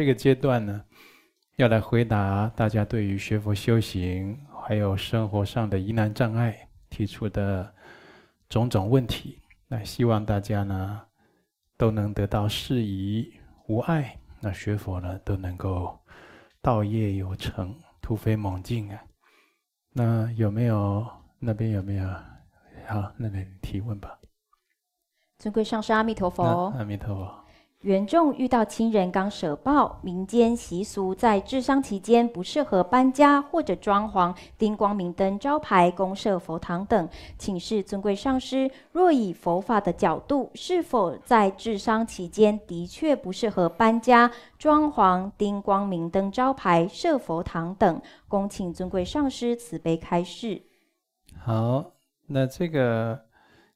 这个阶段呢，要来回答大家对于学佛修行还有生活上的疑难障碍提出的种种问题。那希望大家呢都能得到适宜无碍，那学佛呢都能够道业有成，突飞猛进啊！那有没有那边有没有？好，那边提问吧。尊贵上师阿弥陀佛。阿弥陀佛。缘众遇到亲人刚舍报，民间习俗在治丧期间不适合搬家或者装潢、钉光明灯招牌、公设佛堂等。请示尊贵上师，若以佛法的角度，是否在治丧期间的确不适合搬家、装潢、钉光明灯招牌、设佛堂等？恭请尊贵上师慈悲开示。好，那这个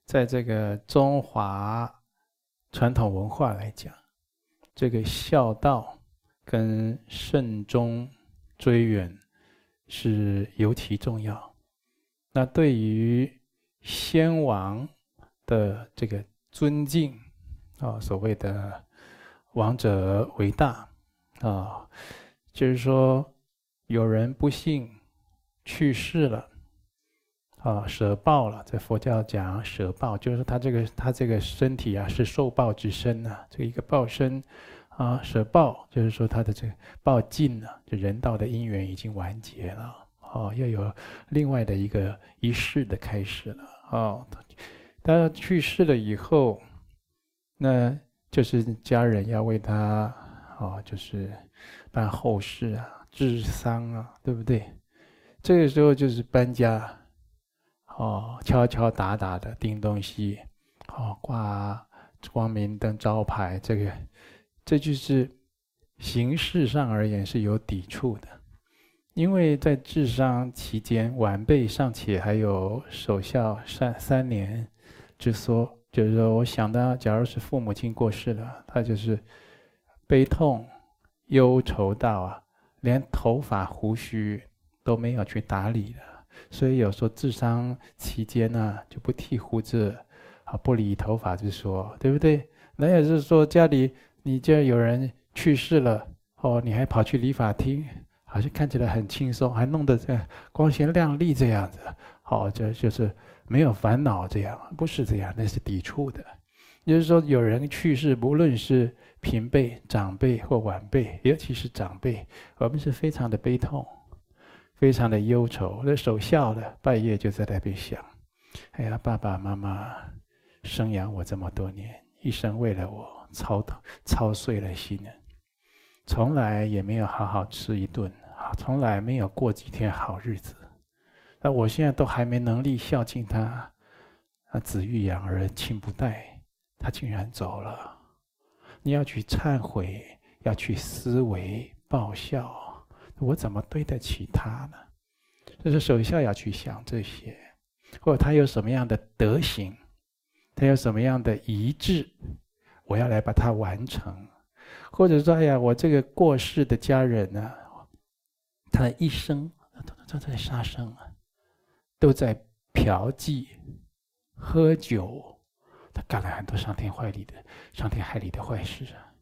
在这个中华。传统文化来讲，这个孝道跟慎终追远是尤其重要。那对于先王的这个尊敬啊，所谓的王者为大啊，就是说有人不幸去世了。啊，舍报了，在佛教讲舍报，就是他这个他这个身体啊是受报之身呐、这个一个报身，啊，舍报就是说他的这个报尽了，就人道的因缘已经完结了，哦，要有另外的一个仪式的开始了，哦，他去世了以后，那就是家人要为他，哦，就是办后事啊、治丧啊，对不对？这个时候就是搬家。哦，敲敲打打的钉东西，哦，挂光明灯招牌，这个，这就是形式上而言是有抵触的，因为在治丧期间，晚辈尚且还有守孝三三年之说，就是说，我想到，假如是父母亲过世了，他就是悲痛、忧愁到啊，连头发胡须都没有去打理的。所以有时候治丧期间呢、就不剃胡子，啊，不理头发之说，对不对？那也是说家里你既然有人去世了，哦，你还跑去理发厅，好像看起来很轻松，还弄得这样光鲜亮丽这样子，好、哦，这就是没有烦恼这样，不是这样，那是抵触的。就是说，有人去世，不论是平辈、长辈或晚辈，尤其是长辈，我们是非常的悲痛。非常的忧愁，那守孝的半夜就在那边想：哎呀，爸爸妈妈生养我这么多年，一生为了我操操碎了心，从来也没有好好吃一顿啊，从来没有过几天好日子。那我现在都还没能力孝敬他，啊，子欲养而亲不待，他竟然走了。你要去忏悔，要去思维报效。我怎么对得起他呢？就是首先要去想这些，或者他有什么样的德行，他有什么样的遗志，我要来把它完成。或者说，哎呀，我这个过世的家人呢，他的一生都都在杀生啊，都在嫖妓、喝酒，他干了很多伤天害理的、伤天害理的坏事啊。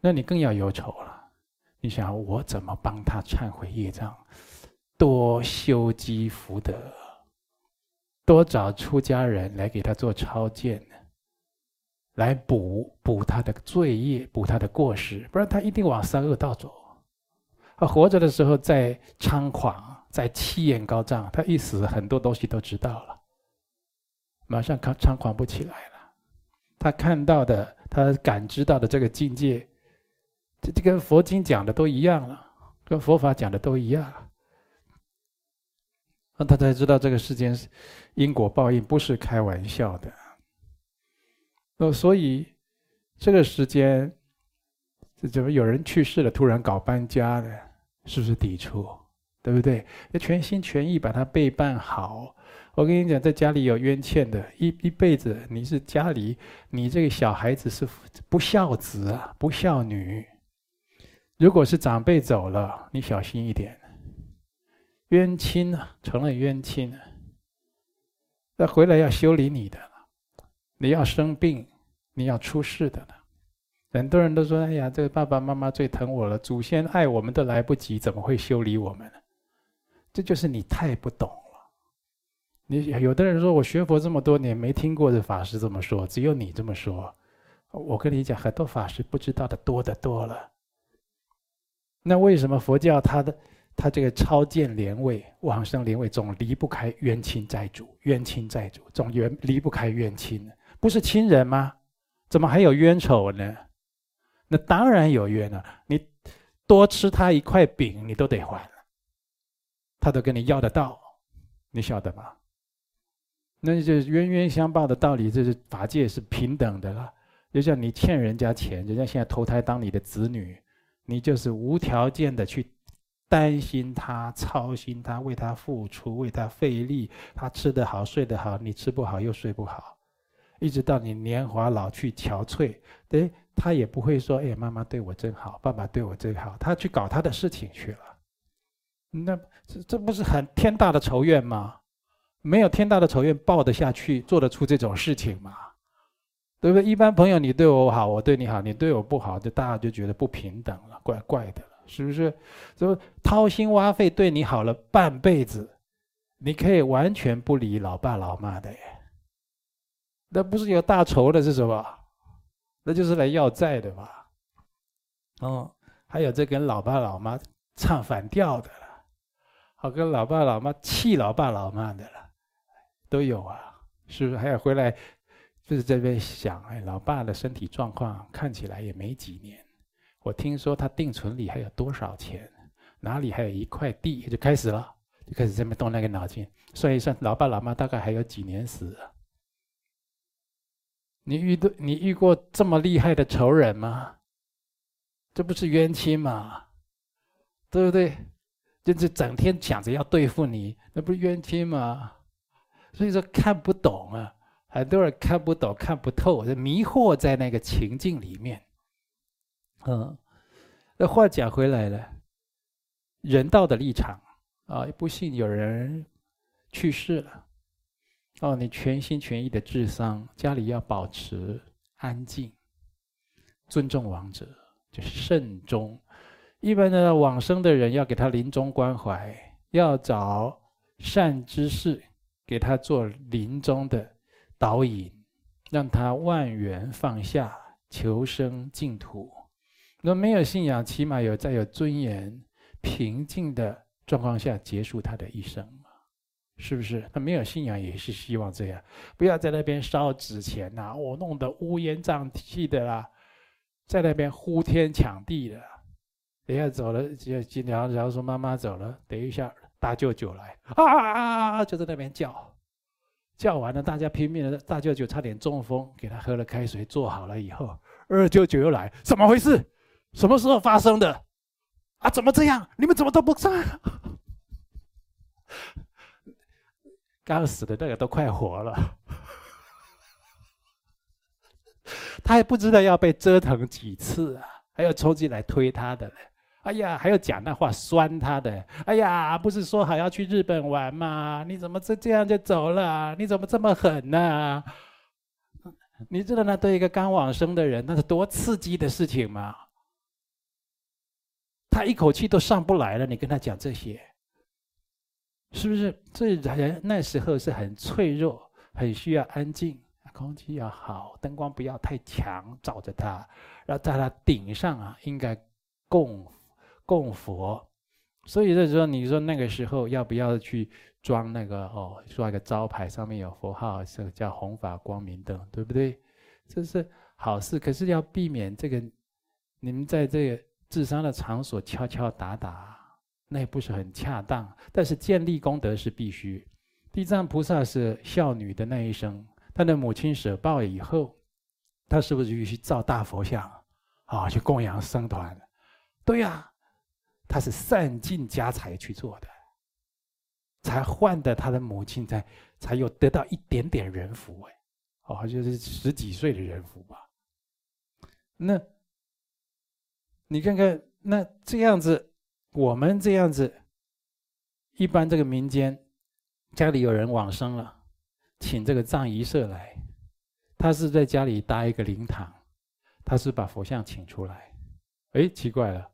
那你更要忧愁了。你想我怎么帮他忏悔业障，多修积福德，多找出家人来给他做超荐，来补补他的罪业，补他的过失，不然他一定往三恶道走。他活着的时候在猖狂，在气焰高涨，他一死很多东西都知道了，马上看猖狂不起来了。他看到的，他感知到的这个境界。这这跟佛经讲的都一样了，跟佛法讲的都一样了，那他才知道这个世间因果报应不是开玩笑的。那所以这个时间，这怎么有人去世了，突然搞搬家的，是不是抵触？对不对？要全心全意把它备办好。我跟你讲，在家里有冤欠的，一一辈子你是家里，你这个小孩子是不孝子啊，不孝女。如果是长辈走了，你小心一点。冤亲啊，成了冤亲啊，那回来要修理你的，你要生病，你要出事的，很多人都说：“哎呀，这个爸爸妈妈最疼我了，祖先爱我们都来不及，怎么会修理我们呢？”这就是你太不懂了。你有的人说：“我学佛这么多年，没听过这法师这么说，只有你这么说。”我跟你讲，很多法师不知道的多得多了。那为什么佛教它的它这个超荐莲位、往生莲位总离不开冤亲债主？冤亲债主总冤离不开冤亲呢？不是亲人吗？怎么还有冤仇呢？那当然有冤了。你多吃他一块饼，你都得还，他都跟你要得到，你晓得吗？那就冤冤相报的道理，这是法界是平等的了。就像你欠人家钱，人家现在投胎当你的子女，你就是无条件的去担心他、操心他、为他付出、为他费力。他吃得好、睡得好，你吃不好又睡不好，一直到你年华老去、憔悴，对。他也不会说：“哎，妈妈对我真好，爸爸对我真好。”他去搞他的事情去了。那这这不是很天大的仇怨吗？没有天大的仇怨报得下去，做得出这种事情吗？对不对？一般朋友，你对我好，我对你好，你对我不好，就大家就觉得不平等了，怪怪的了，是不是？就掏心挖肺对你好了半辈子，你可以完全不理老爸老妈的耶。那不是有大仇的是什么？那就是来要债的嘛，哦，还有这跟老爸老妈唱反调的了，好跟老爸老妈气老爸老妈的了，都有啊，是不是？还要回来就是这边想，哎，老爸的身体状况看起来也没几年，我听说他定存里还有多少钱，哪里还有一块地，就开始了，就开始这边动那个脑筋，算一算，老爸老妈大概还有几年死。你遇到你遇过这么厉害的仇人吗？这不是冤亲吗？对不对？就是整天想着要对付你，那不是冤亲吗？所以说看不懂啊，很多人看不懂、看不透，就迷惑在那个情境里面。嗯，那话讲回来了，人道的立场啊，不幸有人去世了。哦，你全心全意的治丧，家里要保持安静，尊重亡者，就是慎终。一般的往生的人要给他临终关怀，要找善知识给他做临终的导引，让他万缘放下，求生净土。那没有信仰，起码有在有尊严、平静的状况下结束他的一生。是不是？他没有信仰也是希望这样，不要在那边烧纸钱呐、我、弄得乌烟瘴气的啦，在那边呼天抢地的。等下走了，就就然后然后说妈妈走了，等一下大舅舅来啊啊啊，就在那边叫，叫完了，大家拼命的，大舅舅差点中风，给他喝了开水，坐好了以后，二舅舅又来，怎么回事？什么时候发生的？啊，怎么这样？你们怎么都不在？刚死的那个都快活了，他还不知道要被折腾几次啊，还要冲进来推他的，哎呀，还要讲那话酸他的，哎呀，不是说好要去日本玩吗？你怎么这这样就走了？你怎么这么狠呢？你知道那对一个刚往生的人那是多刺激的事情吗？他一口气都上不来了，你跟他讲这些。是不是这人那时候是很脆弱，很需要安静，空气要好，灯光不要太强照着他，然后在他顶上啊，应该供供佛。所以就是说，你说那个时候要不要去装那个哦，装一个招牌上面有佛号，这个叫弘法光明灯，对不对？这是好事，可是要避免这个你们在这个治丧的场所敲敲打打。那也不是很恰当，但是建立功德是必须。地藏菩萨是孝女的那一生，她的母亲舍报以后，她是不是去造大佛像啊？去供养僧团？对呀、他是散尽家财去做的，才换得他的母亲才才有得到一点点人福哎，哦，就是十几岁的人福吧。那你看看，那这样子。我们这样子，一般这个民间家里有人往生了，请这个葬仪社来，他是在家里搭一个灵堂，他是把佛像请出来。哎，奇怪了，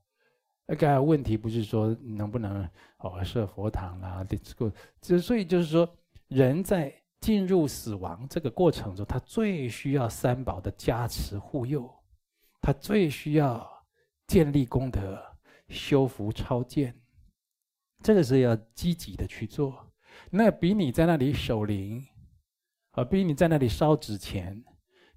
那个问题不是说能不能哦设佛堂啦，这个，之所以就是说，人在进入死亡这个过程中，他最需要三宝的加持护佑，他最需要建立功德、修福超荐，这个是要积极的去做。那比你在那里守灵，啊，比你在那里烧纸钱，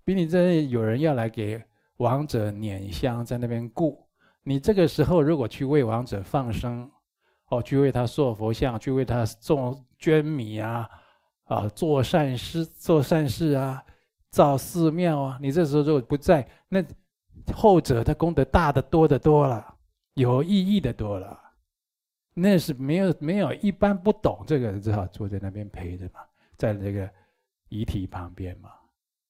比你在那里有人要来给。亡者拈香在那边顾，你这个时候如果去为亡者放生，哦，去为他塑佛像，去为他种捐米啊，啊，做善事做善事啊，造寺庙啊，你这时候如果不在，那后者的功德大得多得多了，有意义的多了，那是没有没有一般不懂这个人只好坐在那边陪着嘛，在这个遗体旁边嘛。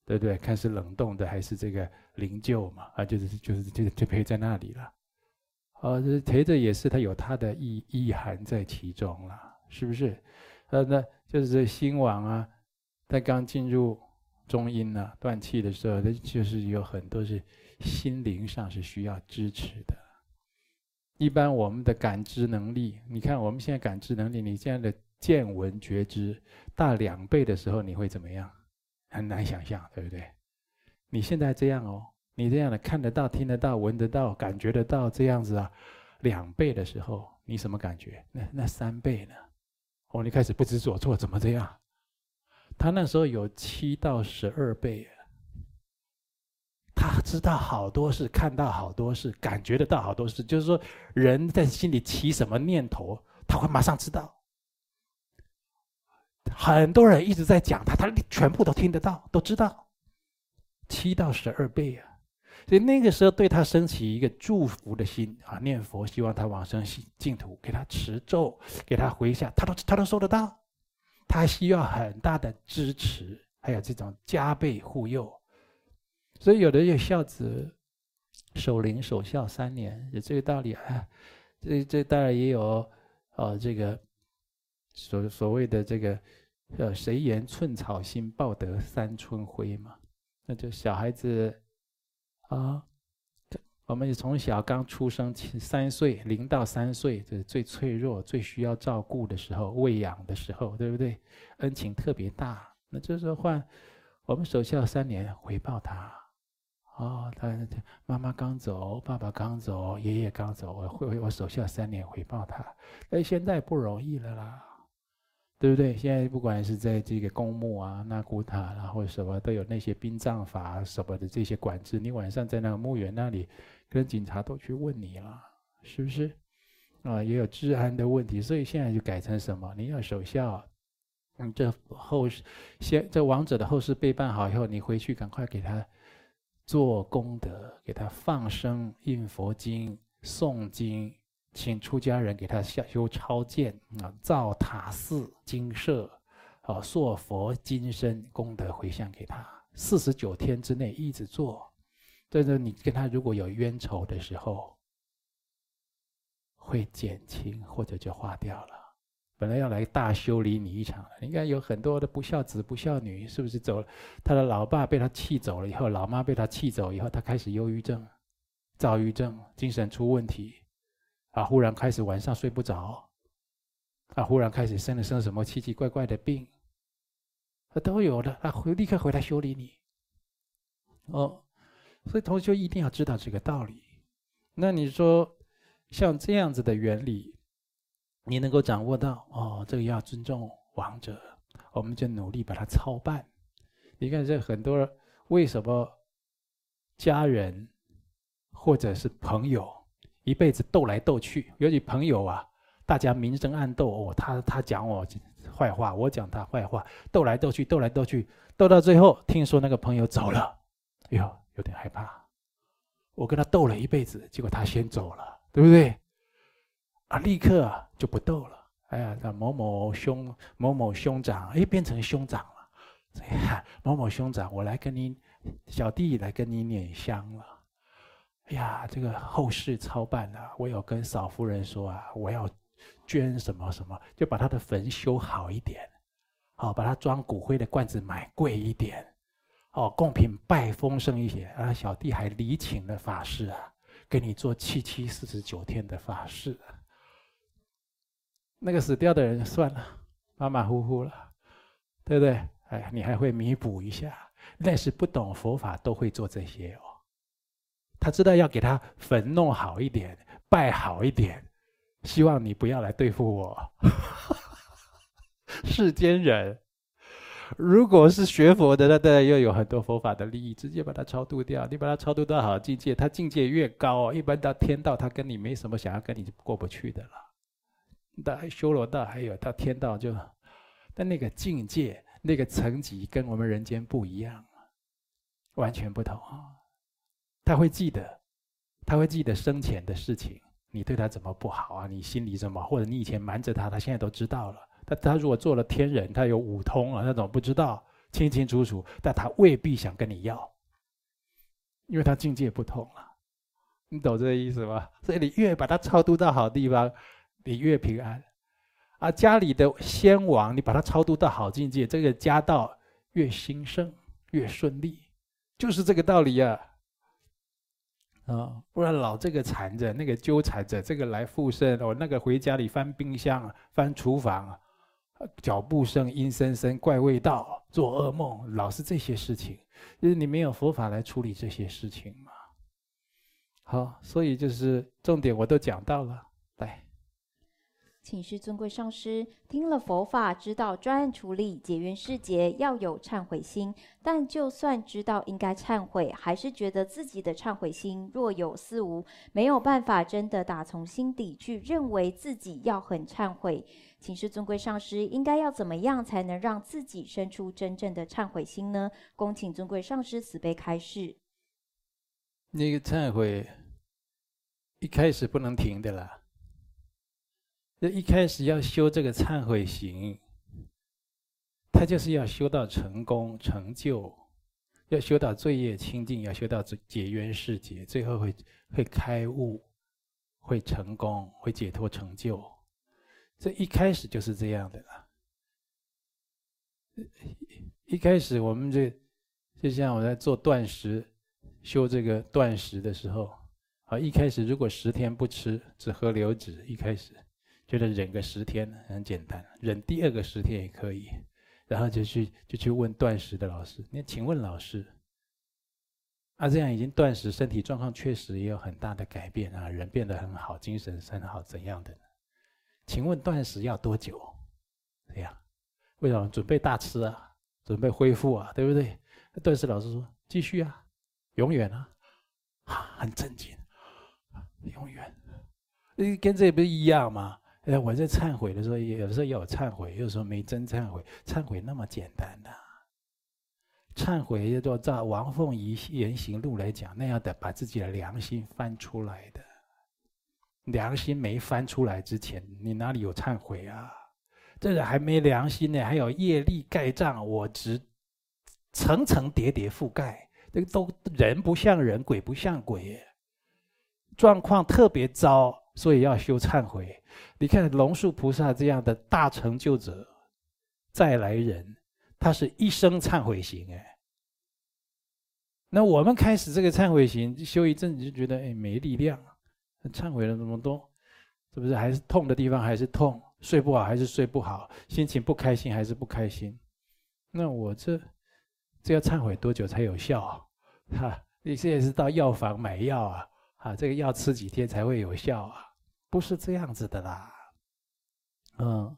对不对？看是冷冻的还是这个灵柩嘛？啊，就是就是就就陪在那里了。哦，这陪着也是它有它的意意涵在其中了，是不是？呃，那就是这兴亡啊，他刚进入中阴呢，断气的时候，那就是有很多是心灵上是需要支持的。一般我们的感知能力，你看我们现在感知能力，你现在的见闻觉知大两倍的时候，你会怎么样？很难想象，对不对？你现在这样哦，你这样的看得到、听得到、闻得到、感觉得到这样子啊，两倍的时候，你什么感觉？那那三倍呢？哦，你开始不知所措，怎么这样？他那时候有七到十二倍，他知道好多事，看到好多事，感觉得到好多事，就是说人在心里起什么念头，他会马上知道。很多人一直在讲他，他全部都听得到，都知道，七到十二倍啊！所以那个时候对他升起一个祝福的心啊，念佛希望他往生净土，给他持咒，给他回向，他都他都收得到。他需要很大的支持，还有这种加倍护佑。所以有的有孝子守灵守孝三年，有这个道理啊。这这当然也有呃这个所所谓的这个。呃，谁言寸草心，报得三春晖嘛？那就小孩子啊，我们从小刚出生，三岁零到三岁，这是最脆弱、最需要照顾的时候，喂养的时候，对不对？恩情特别大。那这时候换我们守孝三年回报他。哦，他妈妈刚走，爸爸刚走，爷爷刚走，我会我守孝三年回报他。但现在不容易了啦。对不对？现在不管是在这个公墓啊、那古塔啦，或者什么，都有那些殡葬法什么的这些管制。你晚上在那个墓园那里，跟警察都去问你了，是不是？啊，也有治安的问题，所以现在就改成什么？你要守孝，嗯，这后事先这亡者的后事备办好以后，你回去赶快给他做功德，给他放生、印佛经、诵经。请出家人给他修超荐啊，造塔寺、精舍，啊，塑佛金身功德回向给他。四十九天之内一直做，这是你跟他如果有冤仇的时候，会减轻或者就化掉了。本来要来大修理你一场，应该有很多的不孝子、不孝女，是不是走了？他的老爸被他气走了以后，老妈被他气走以后，他开始忧郁症、躁郁症、精神出问题。啊，忽然开始晚上睡不着，啊，忽然开始生了生什么奇奇怪怪的病，啊，都有的，啊，会立刻回来修理你，哦，所以同学一定要知道这个道理。那你说像这样子的原理，你能够掌握到哦，这个要尊重王者，我们就努力把它操办。你看这很多为什么家人或者是朋友？一辈子斗来斗去，尤其朋友啊，大家明争暗斗哦，他他讲我坏话，我讲他坏话，斗来斗去，斗来斗去，斗到最后，听说那个朋友走了，哎呦，有点害怕。我跟他斗了一辈子，结果他先走了，对不对？啊，立刻就不斗了。哎呀，某某兄某某兄长，哎，变成兄长了。某某兄长，我来跟你小弟来跟你拈香了。哎呀，这个后事操办啊，我有跟嫂夫人说啊，我要捐什么什么，就把他的坟修好一点，好，把他装骨灰的罐子买贵一点，哦，贡品拜丰盛一些啊，小弟还礼请了法师啊，给你做七七四十九天的法事。那个死掉的人算了，马马虎虎了，对不对？哎，你还会弥补一下。那是不懂佛法都会做这些哦。他知道要给他坟弄好一点，拜好一点，希望你不要来对付我。世间人，如果是学佛的，那当然又有很多佛法的利益，直接把它超度掉。你把它超度到好境界，他境界越高，一般到天道，他跟你没什么想要跟你过不去的了。到修罗道还有到天道就，但那个境界、那个层级跟我们人间不一样，完全不同。他会记得，他会记得生前的事情，你对他怎么不好啊？你心里怎么，或者你以前瞒着他，他现在都知道了。他他如果做了天人，他有五通啊，那种不知道清清楚楚，但他未必想跟你要，因为他境界不同了。你懂这个意思吗？所以你越把他超度到好地方，你越平安。啊，家里的先王，你把他超度到好境界，这个家道越兴盛，越顺利，就是这个道理啊。啊，不然老这个缠着，那个纠缠着，这个来复身，我那个回家里翻冰箱、翻厨房。脚步声阴森森，怪味道，做噩梦，老是这些事情，就是你没有佛法来处理这些事情嘛。好，所以就是重点我都讲到了，请示尊贵上师，听了佛法，知道专案处理结缘世结要有忏悔心，但就算知道应该忏悔，还是觉得自己的忏悔心若有似无，没有办法真的打从心底去认为自己要很忏悔。请示尊贵上师，应该要怎么样才能让自己生出真正的忏悔心呢？恭请尊贵上师慈悲开示。那个忏悔一开始不能停的啦。这一开始要修这个忏悔行，他就是要修到成功成就，要修到罪业清净，要修到解冤释结，最后会会开悟，会成功，会解脱成就。这一开始就是这样的啦。一开始我们这就像我在做断食，修这个断食的时候，啊，一开始如果十天不吃，只喝流质，一开始。觉得忍个十天很简单，忍第二个十天也可以，然后就去就去问断食的老师。那请问老师，啊，这样已经断食，身体状况确实也有很大的改变啊，人变得很好，精神很好，怎样的？请问断食要多久？这样，为什么准备大吃啊？准备恢复啊？对不对？断食老师说继续啊，永远啊，啊，很震惊，永远，跟这不一样吗？哎，我在忏悔的时候，有时候有忏悔，有时候没真忏悔。忏悔那么简单的，忏悔要做照王凤仪言行录来讲，那样的把自己的良心翻出来的。良心没翻出来之前，你哪里有忏悔啊？这个还没良心呢，还有业力盖障，我执层层叠叠覆盖，这个都人不像人，鬼不像鬼，状况特别糟。所以要修忏悔。你看龙树菩萨这样的大成就者，再来人，他是一生忏悔行哎。那我们开始这个忏悔行修一阵子，就觉得哎没力量，忏悔了那么多，是不是还是痛的地方还是痛，睡不好还是睡不好，心情不开心还是不开心？那我这这要忏悔多久才有效啊？哈，你现在是到药房买药啊？啊，这个药吃几天才会有效啊？不是这样子的啦，嗯，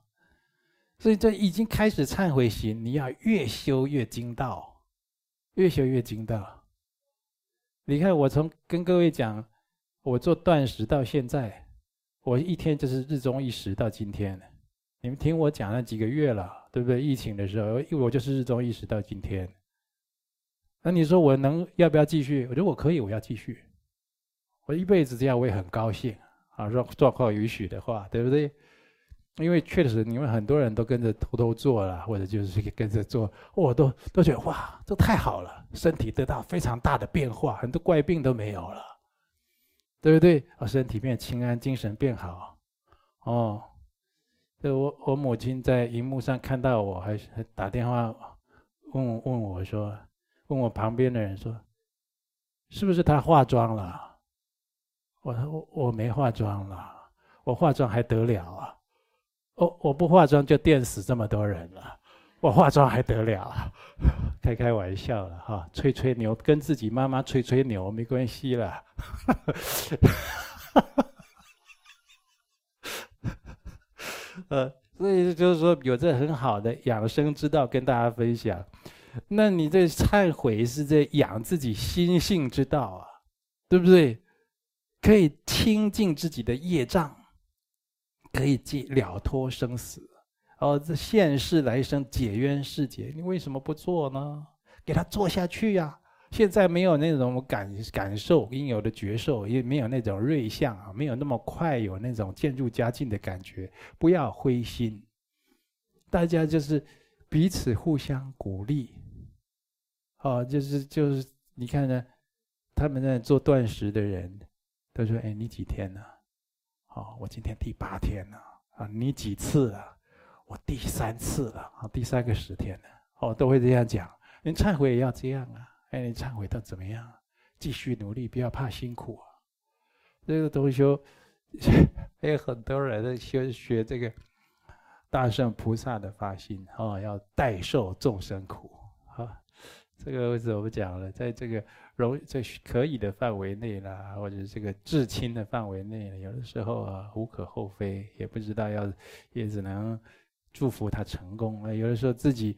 所以这已经开始忏悔行，你要越修越精到，越修越精到。你看我从跟各位讲，我做断食到现在，我一天就是日中一食到今天，你们听我讲了几个月了，对不对？疫情的时候，我就是日中一食到今天。那你说我能要不要继续？我觉得我可以，我要继续，我一辈子这样，我也很高兴。啊，状状况允许的话，对不对？因为确实，你们很多人都跟着偷偷做了，或者就是 跟着做，我都都觉得哇，这太好了，身体得到非常大的变化，很多怪病都没有了，对不对？啊，身体变轻安，精神变好，哦，这我我母亲在荧幕上看到我，还还打电话问问我说，问我旁边的人说：“是不是他化妆了？”我说：“我我没化妆了，我化妆还得了啊？我我不化妆就电死这么多人了，我化妆还得了啊？开开玩笑了哈，吹吹牛，跟自己妈妈吹吹牛没关系了。”呃，所以就是说，有这很好的养生之道跟大家分享。那你这忏悔是在养自己心性之道啊，对不对？可以清净自己的业障，可以解了脱生死。哦，这现世来生解冤释结，你为什么不做呢？给他做下去呀、啊！现在没有那种感感受应有的觉受，也没有那种瑞相啊，没有那么快有那种渐入佳境的感觉。不要灰心，大家就是彼此互相鼓励。哦，就是就是，你看呢，他们在做断食的人，他说：“哎，你几天了？哦，我今天第八天了。啊，你几次了？我第三次了。啊，第三个十天了。哦，都会这样讲。你忏悔也要这样啊！哎，你忏悔到怎么样？继续努力，不要怕辛苦啊。这个同修，还有很多人在学学这个大圣菩萨的发心，哦，要代受众生苦，啊。这个为什么讲了？在这个容在可以的范围内啦，或者这个至亲的范围内，有的时候啊无可厚非，也不知道要，也只能祝福他成功。那，有的时候自己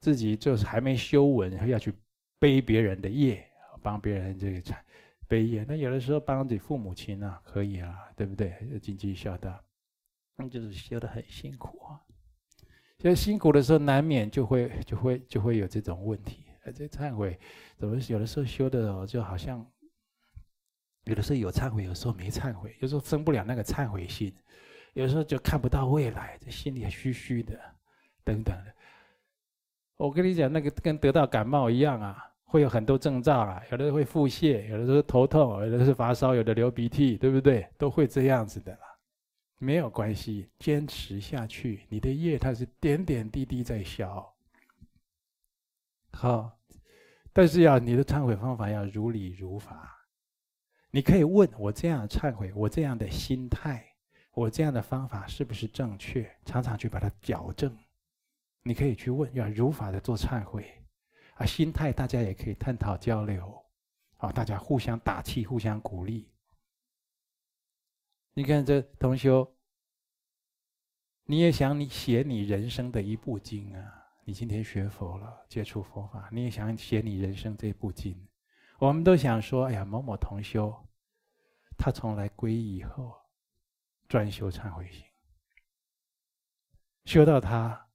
自己就是还没修稳，要去背别人的业，帮别人这个产背业。那有的时候帮自己父母亲啊，可以啊，对不对？经济孝道，那就是修得很辛苦啊。所以辛苦的时候，难免就会就会就会有这种问题。这忏悔，怎么有的时候修的哦，就好像有的时候有忏悔，有时候没忏悔，有时候生不了那个忏悔心，有时候就看不到未来，这心里虚虚的，等等的。我跟你讲，那个跟得到感冒一样啊，会有很多症状啊，有的会腹泻，有的是头痛，有的是发烧，有的流鼻涕，对不对？都会这样子的啦，没有关系，坚持下去，你的业它是点点滴滴在消。好，但是要你的忏悔方法要如理如法。你可以问我这样忏悔，我这样的心态，我这样的方法是不是正确？常常去把它矫正。你可以去问，要如法的做忏悔啊。心态大家也可以探讨交流，啊，大家互相打气，互相鼓励。你看这同修，你也想你写你人生的一部经啊。你今天学佛了，接触佛法，你也想写你人生这部经。我们都想说，哎呀，某某同修，他从来皈依以后，专修忏悔心，修到他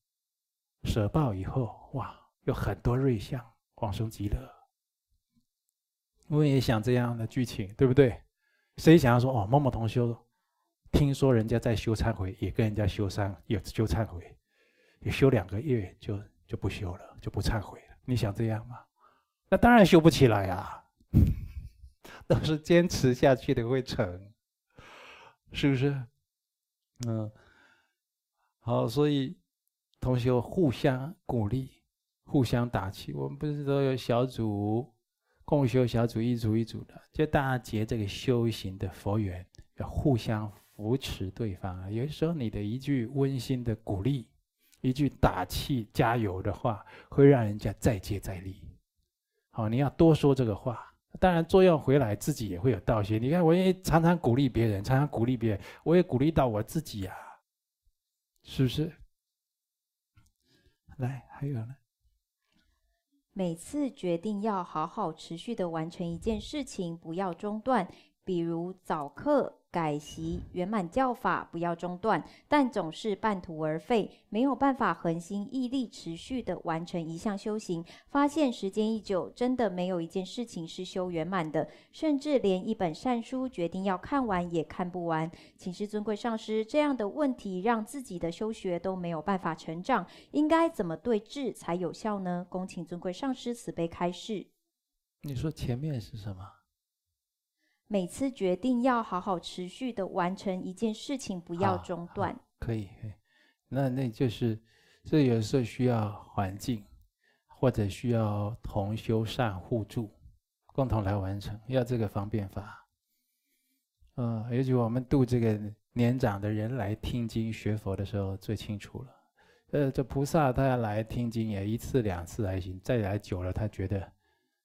舍报以后，哇，有很多瑞相，往生极乐。我也想这样的剧情，对不对？谁想要说，哦，某某同修，听说人家在修忏悔，也跟人家修三，也修忏悔。你修两个月就就不修了，就不忏悔了。你想这样吗？那当然修不起来啊！都是坚持下去的会成，是不是？嗯，好，所以同学互相鼓励，互相打气。我们不是都有小组共修小组一组一组的，就大家结这个修行的佛缘，要互相扶持对方。有时候你的一句温馨的鼓励。一句打气加油的话，会让人家再接再厉。好，你要多说这个话。当然，作用回来，自己也会有道谢。你看，我也常常鼓励别人，常常鼓励别人，我也鼓励到我自己呀，是不是？来，还有呢。每次决定要好好持续的完成一件事情，不要中断，比如早课。改习圆满教法，不要中断，但总是半途而废，没有办法恒心毅力持续的完成一项修行。发现时间一久，真的没有一件事情是修圆满的，甚至连一本善书决定要看完也看不完。请示尊贵上师，这样的问题让自己的修学都没有办法成长，应该怎么对治才有效呢？恭请尊贵上师慈悲开示。你说前面是什么？每次决定要好好持续的完成一件事情，不要中断。可以，那那就是，这有时候需要环境，或者需要同修善互助，共同来完成，要这个方便法。嗯，尤其我们度这个年长的人来听经学佛的时候最清楚了。呃，这菩萨他要来听经也一次两次还行，再来久了他觉得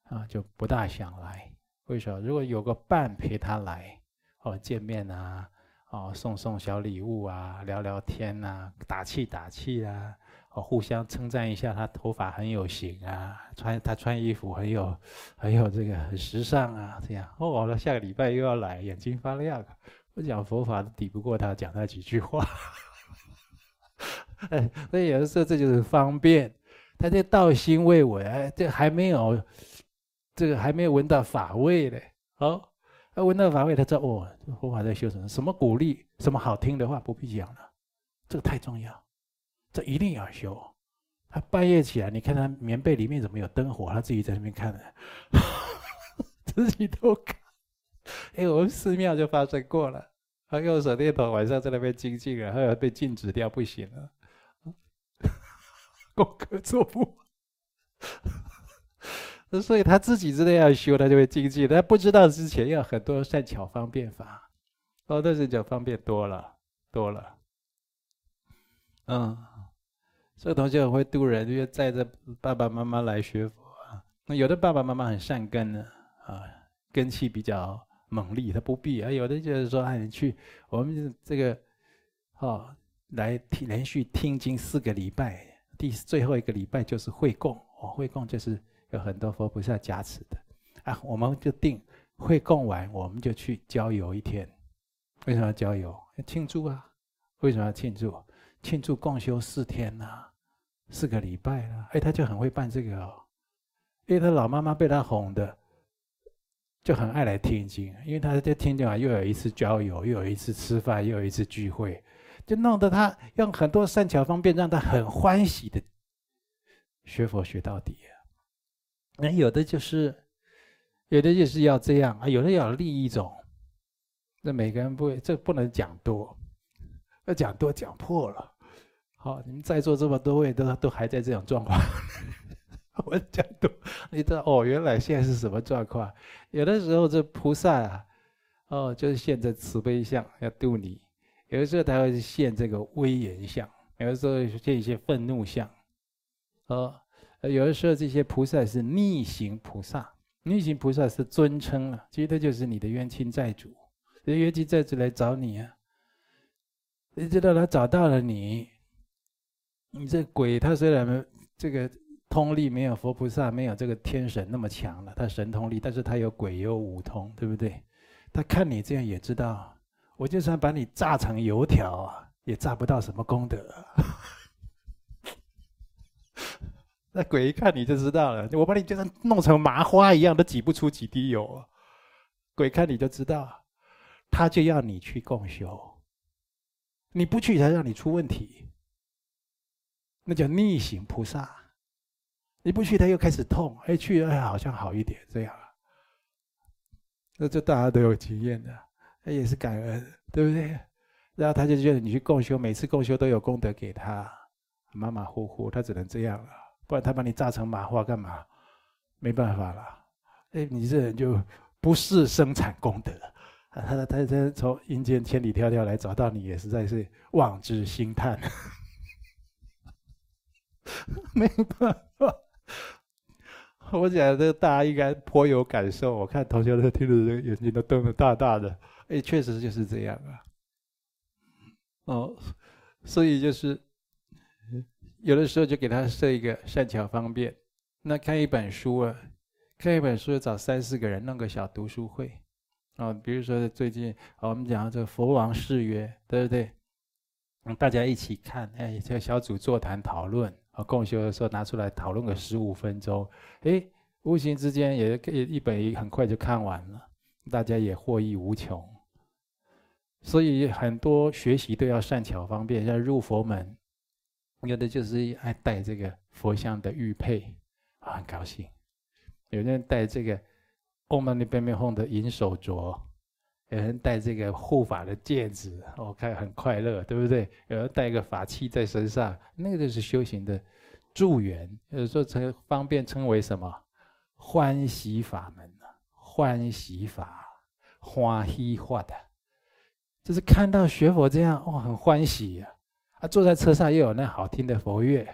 啊就不大想来。为什么？如果有个伴陪他来，哦，见面啊，哦，送送小礼物啊，聊聊天啊，打气打气啊。哦，互相称赞一下，他头发很有型啊，穿他穿衣服很有，很有这个很时尚啊，这样哦，那下个礼拜又要来，眼睛发亮。我讲佛法都抵不过他讲那几句话，哎，所以有的时候这就是方便，他这道心未稳，哎，这还没有，这个还没有闻到法味呢。哦，他闻到法味，他知道哦，佛法在修什么？什么鼓励，什么好听的话不必讲了，这个太重要。这一定要修。他半夜起来，你看他棉被里面怎么有灯火？他自己在那边看的，自己都看。哎，我们寺庙就发生过了，他用手电筒晚上在那边精进了，后来被禁止掉，不行了，功课做不完。所以他自己知道要修，他就会精进。他不知道之前要很多善巧方便法，哦，那是就方便多了，多了。嗯。这个同学很会度人，就载着爸爸妈妈来学佛啊。那有的爸爸妈妈很善根呢，啊，根气比较猛烈，他不必啊。有的就是说，哎，你去我们这个，哦，来听连续听经四个礼拜，第最后一个礼拜就是会供，哦，会供就是有很多佛菩萨加持的啊。我们就定会供完，我们就去郊游一天。为什么要郊游？要庆祝啊！为什么要庆祝？庆祝共修四天呐、啊。四个礼拜了，哎，他就很会办这个哦，因为他老妈妈被他哄的，就很爱来听经，因为他在听经啊，又有一次郊游，又有一次吃饭，又有一次聚会，就弄得他用很多善巧方便，让他很欢喜的学佛学到底。那有的就是，有的就是要这样啊，有的要立一种，那每个人不，这不能讲多，要讲多讲破了。好，你们在座这么多位都都还在这种状况，我讲多，你知道哦，原来现在是什么状况？有的时候这菩萨啊，哦，就是现着慈悲相要度你；有的时候他会现这个威严相，有的时候现一些愤怒相。哦，有的时候这些菩萨是逆行菩萨，逆行菩萨是尊称啊，其实他就是你的冤亲债主，这冤亲债主来找你啊，你知道他找到了你。你这鬼，他虽然这个通力没有佛菩萨没有这个天神那么强了，他神通力，但是他有鬼有五通，对不对？他看你这样也知道，我就算把你炸成油条啊，也炸不到什么功德。那鬼一看你就知道了，我把你就像弄成麻花一样，都挤不出几滴油。鬼看你就知道，他就要你去共修，你不去才让你出问题。那叫逆行菩萨，你不去，他又开始痛；哎，去，哎，好像好一点，这样。那这大家都有经验的，那也是感恩，对不对？然后他就觉得你去共修，每次共修都有功德给他，马马虎虎，他只能这样了，不然他把你炸成麻花干嘛？没办法了。哎，你这人就不是生产功德，他他他他从阴间千里迢迢来找到你，也实在是望之兴叹。没办法，我讲这大家应该颇有感受。我看同学都听着，这个眼睛都瞪得大大的。哎，确实就是这样啊。哦，所以就是有的时候就给他设一个善巧方便。那看一本书啊，看一本书找三四个人弄个小读书会啊。比如说最近我们讲这个佛王誓约，对不对？嗯，大家一起看，哎，这个小组座谈讨论。啊，共修的时候拿出来讨论个十五分钟，哎，无形之间也可以一本很快就看完了，大家也获益无穷。所以很多学习都要善巧方便，像入佛门，有的就是爱戴这个佛像的玉佩，很高兴；有人戴这个嗡嘛呢呗咪吽的银手镯。有人戴这个护法的戒指，我看很快乐，对不对？有人带个法器在身上，那个就是修行的助缘，有时候称方便称为什么？欢喜法门啊，欢喜法，欢喜法的，就是看到学佛这样哦，很欢喜呀、啊，坐在车上又有那好听的佛乐，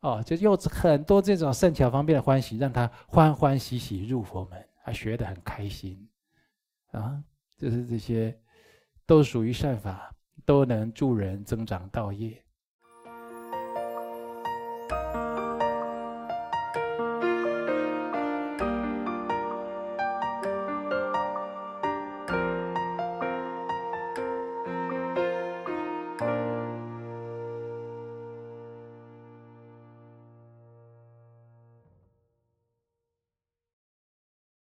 哦，就又很多这种善巧方便的欢喜，让他欢欢喜喜入佛门，他学得很开心，啊，就是这些，都属于善法，都能助人增长道业。